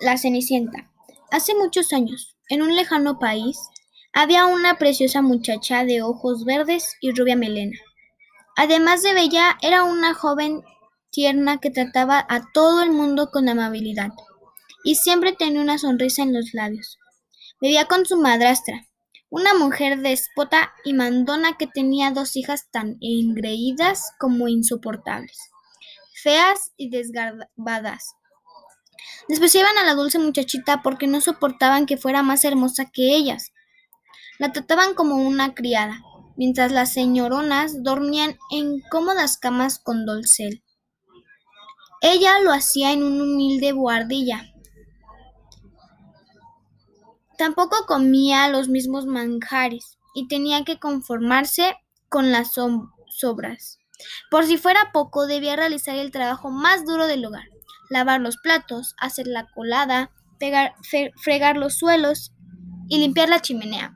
La Cenicienta. Hace muchos años, en un lejano país, había una preciosa muchacha de ojos verdes y rubia melena. Además de bella, era una joven tierna que trataba a todo el mundo con amabilidad y siempre tenía una sonrisa en los labios. Vivía con su madrastra, una mujer déspota y mandona que tenía dos hijas tan engreídas como insoportables, feas y desgarbadas. Despreciaban a la dulce muchachita porque no soportaban que fuera más hermosa que ellas. La trataban como una criada, mientras las señoronas dormían en cómodas camas con dolcel. Ella lo hacía en una humilde buhardilla. Tampoco comía los mismos manjares y tenía que conformarse con las sobras. Por si fuera poco, debía realizar el trabajo más duro del hogar lavar los platos, hacer la colada, fregar los suelos y limpiar la chimenea.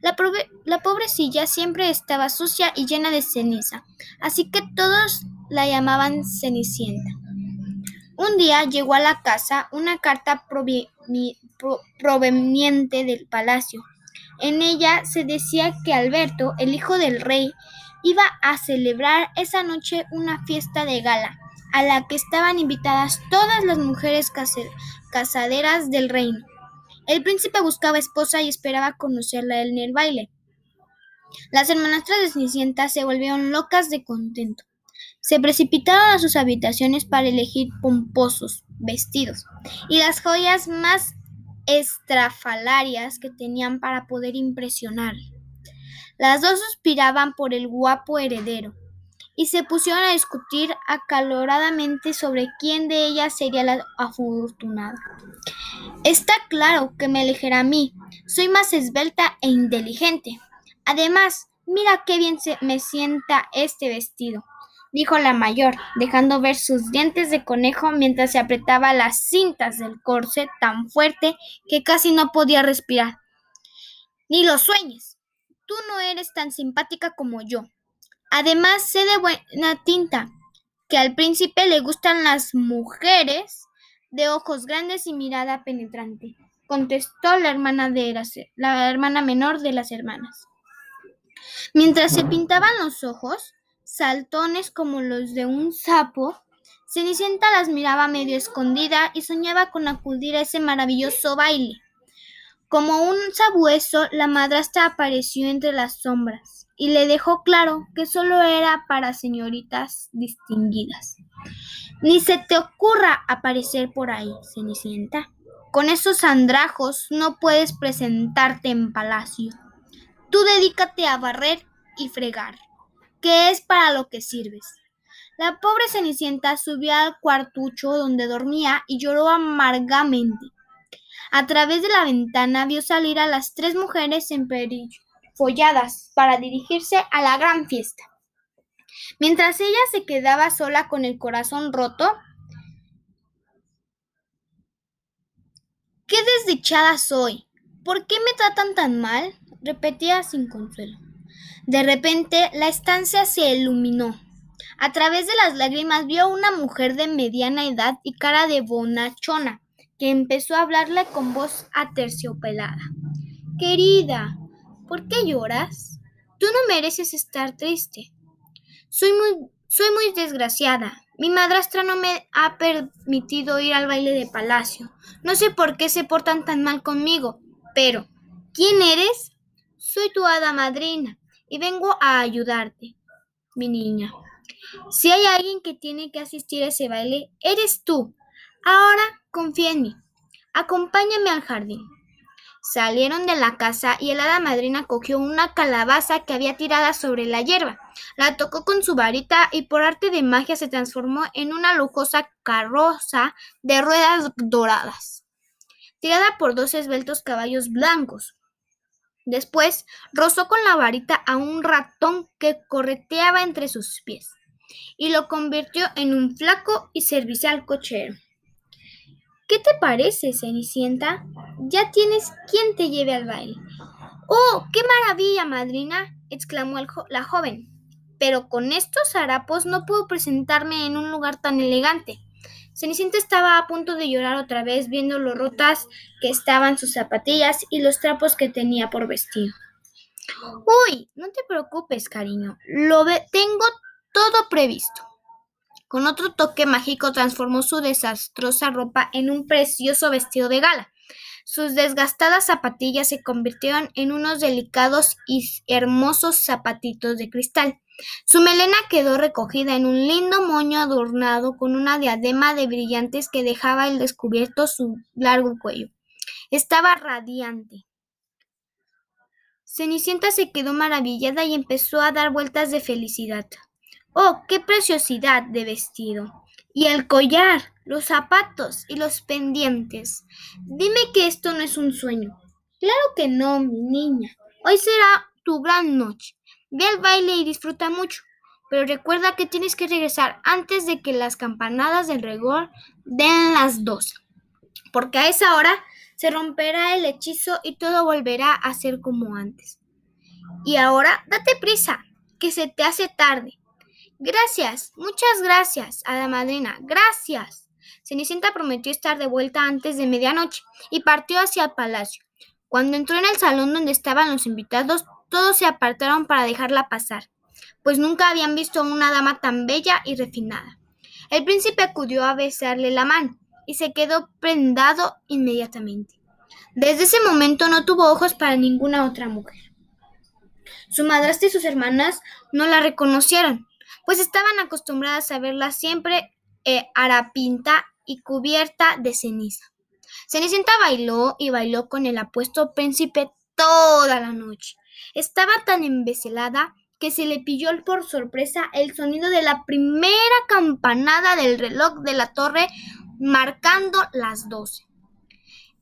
La, la pobrecilla siempre estaba sucia y llena de ceniza, así que todos la llamaban Cenicienta. Un día llegó a la casa una carta proveniente del palacio. En ella se decía que Alberto, el hijo del rey, iba a celebrar esa noche una fiesta de gala a la que estaban invitadas todas las mujeres casaderas del reino. El príncipe buscaba esposa y esperaba conocerla en el baile. Las hermanastras de Cenicienta se volvieron locas de contento. Se precipitaron a sus habitaciones para elegir pomposos vestidos y las joyas más estrafalarias que tenían para poder impresionar. Las dos suspiraban por el guapo heredero, y se pusieron a discutir acaloradamente sobre quién de ellas sería la afortunada. Está claro que me elegirá a mí. Soy más esbelta e inteligente. Además, mira qué bien se me sienta este vestido, dijo la mayor, dejando ver sus dientes de conejo mientras se apretaba las cintas del corset tan fuerte que casi no podía respirar. Ni lo sueñes. Tú no eres tan simpática como yo. Además, sé de buena tinta que al príncipe le gustan las mujeres de ojos grandes y mirada penetrante, contestó la hermana, de la, hermana menor de las hermanas. Mientras se pintaban los ojos, saltones como los de un sapo, Cenicienta las miraba medio escondida y soñaba con acudir a ese maravilloso baile. Como un sabueso, la madrastra apareció entre las sombras y le dejó claro que solo era para señoritas distinguidas. Ni se te ocurra aparecer por ahí, Cenicienta. Con esos andrajos no puedes presentarte en palacio. Tú dedícate a barrer y fregar, que es para lo que sirves. La pobre Cenicienta subió al cuartucho donde dormía y lloró amargamente. A través de la ventana vio salir a las tres mujeres folladas para dirigirse a la gran fiesta. Mientras ella se quedaba sola con el corazón roto, ¡Qué desdichada soy! ¿Por qué me tratan tan mal? repetía sin consuelo. De repente la estancia se iluminó. A través de las lágrimas vio una mujer de mediana edad y cara de bonachona empezó a hablarle con voz aterciopelada. Querida, ¿por qué lloras? Tú no mereces estar triste. Soy muy, soy muy desgraciada. Mi madrastra no me ha permitido ir al baile de palacio. No sé por qué se portan tan mal conmigo, pero ¿quién eres? Soy tu hada madrina y vengo a ayudarte, mi niña. Si hay alguien que tiene que asistir a ese baile, eres tú. Ahora confía en mí. Acompáñame al jardín. Salieron de la casa y el hada madrina cogió una calabaza que había tirada sobre la hierba. La tocó con su varita y por arte de magia se transformó en una lujosa carroza de ruedas doradas, tirada por dos esbeltos caballos blancos. Después rozó con la varita a un ratón que correteaba entre sus pies y lo convirtió en un flaco y servicial cochero. ¿Qué te parece, Cenicienta? Ya tienes quien te lleve al baile. ¡Oh, qué maravilla, madrina! exclamó la joven. Pero con estos harapos no puedo presentarme en un lugar tan elegante. Cenicienta estaba a punto de llorar otra vez viendo lo rotas que estaban sus zapatillas y los trapos que tenía por vestir. Uy, no te preocupes, cariño. Lo tengo todo previsto. Con otro toque mágico transformó su desastrosa ropa en un precioso vestido de gala. Sus desgastadas zapatillas se convirtieron en unos delicados y hermosos zapatitos de cristal. Su melena quedó recogida en un lindo moño adornado con una diadema de brillantes que dejaba al descubierto su largo cuello. Estaba radiante. Cenicienta se quedó maravillada y empezó a dar vueltas de felicidad. ¡Oh, qué preciosidad de vestido! Y el collar, los zapatos y los pendientes. Dime que esto no es un sueño. Claro que no, mi niña. Hoy será tu gran noche. Ve al baile y disfruta mucho. Pero recuerda que tienes que regresar antes de que las campanadas del regor den las dos. Porque a esa hora se romperá el hechizo y todo volverá a ser como antes. Y ahora, date prisa, que se te hace tarde. Gracias, muchas gracias, a la madrina, gracias. Cenicienta prometió estar de vuelta antes de medianoche y partió hacia el palacio. Cuando entró en el salón donde estaban los invitados, todos se apartaron para dejarla pasar, pues nunca habían visto a una dama tan bella y refinada. El príncipe acudió a besarle la mano y se quedó prendado inmediatamente. Desde ese momento no tuvo ojos para ninguna otra mujer. Su madrastra y sus hermanas no la reconocieron, pues estaban acostumbradas a verla siempre eh, harapinta y cubierta de ceniza. Cenicienta bailó y bailó con el apuesto príncipe toda la noche. Estaba tan embecelada que se le pilló por sorpresa el sonido de la primera campanada del reloj de la torre marcando las doce.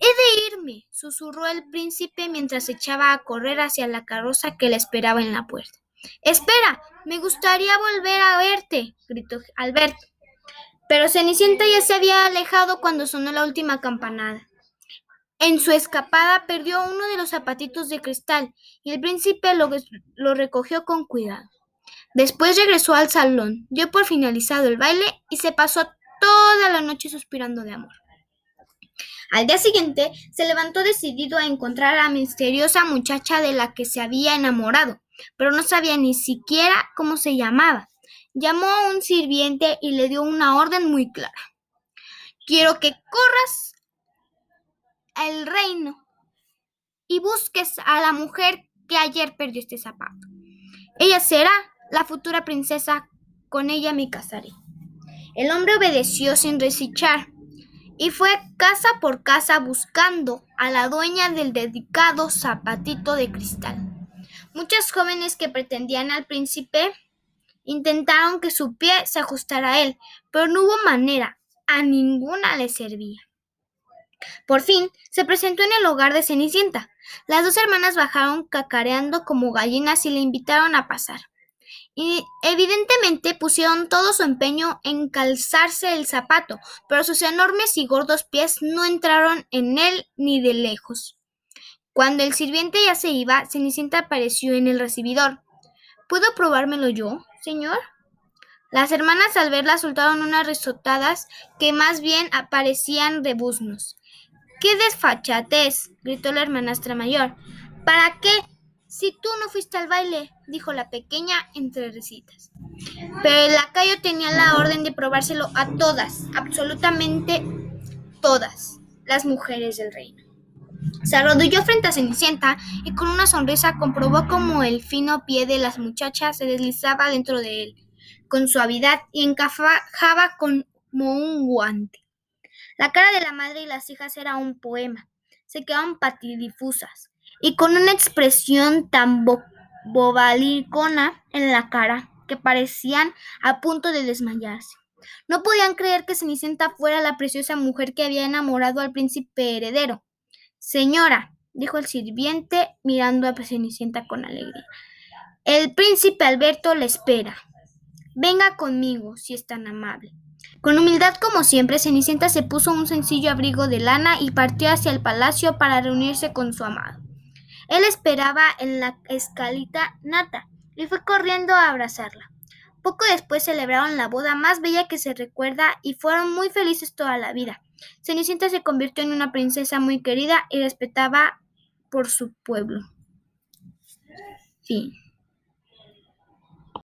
He de irme, susurró el príncipe mientras echaba a correr hacia la carroza que le esperaba en la puerta. Espera, me gustaría volver a verte, gritó Alberto. Pero Cenicienta ya se había alejado cuando sonó la última campanada. En su escapada perdió uno de los zapatitos de cristal y el príncipe lo, recogió con cuidado. Después regresó al salón, dio por finalizado el baile y se pasó toda la noche suspirando de amor. Al día siguiente se levantó decidido a encontrar a la misteriosa muchacha de la que se había enamorado pero no sabía ni siquiera cómo se llamaba. Llamó a un sirviente y le dio una orden muy clara. Quiero que corras al reino y busques a la mujer que ayer perdió este zapato. Ella será la futura princesa, con ella me casaré. El hombre obedeció sin resichar y fue casa por casa buscando a la dueña del dedicado zapatito de cristal. Muchas jóvenes que pretendían al príncipe intentaron que su pie se ajustara a él, pero no hubo manera, a ninguna le servía. Por fin se presentó en el hogar de Cenicienta. Las dos hermanas bajaron cacareando como gallinas y le invitaron a pasar. Y evidentemente pusieron todo su empeño en calzarse el zapato, pero sus enormes y gordos pies no entraron en él ni de lejos. Cuando el sirviente ya se iba, Cenicienta apareció en el recibidor. ¿Puedo probármelo yo, señor? Las hermanas al verla soltaron unas risotadas que más bien parecían rebuznos. ¡Qué desfachatez! gritó la hermanastra mayor. ¿Para qué? Si tú no fuiste al baile, dijo la pequeña entre risitas. Pero el lacayo tenía la orden de probárselo a todas, absolutamente todas, las mujeres del reino. Se arrodilló frente a Cenicienta y con una sonrisa comprobó cómo el fino pie de las muchachas se deslizaba dentro de él, con suavidad y encajaba como un guante. La cara de la madre y las hijas era un poema. Se quedaban patidifusas y con una expresión tan bobalicona en la cara que parecían a punto de desmayarse. No podían creer que Cenicienta fuera la preciosa mujer que había enamorado al príncipe heredero. Señora, dijo el sirviente mirando a Cenicienta con alegría, el príncipe Alberto le espera. Venga conmigo, si es tan amable. Con humildad como siempre, Cenicienta se puso un sencillo abrigo de lana y partió hacia el palacio para reunirse con su amado. Él esperaba en la escalita nata y fue corriendo a abrazarla. Poco después celebraron la boda más bella que se recuerda y fueron muy felices toda la vida. Cenicienta se convirtió en una princesa muy querida y respetada por su pueblo. Fin.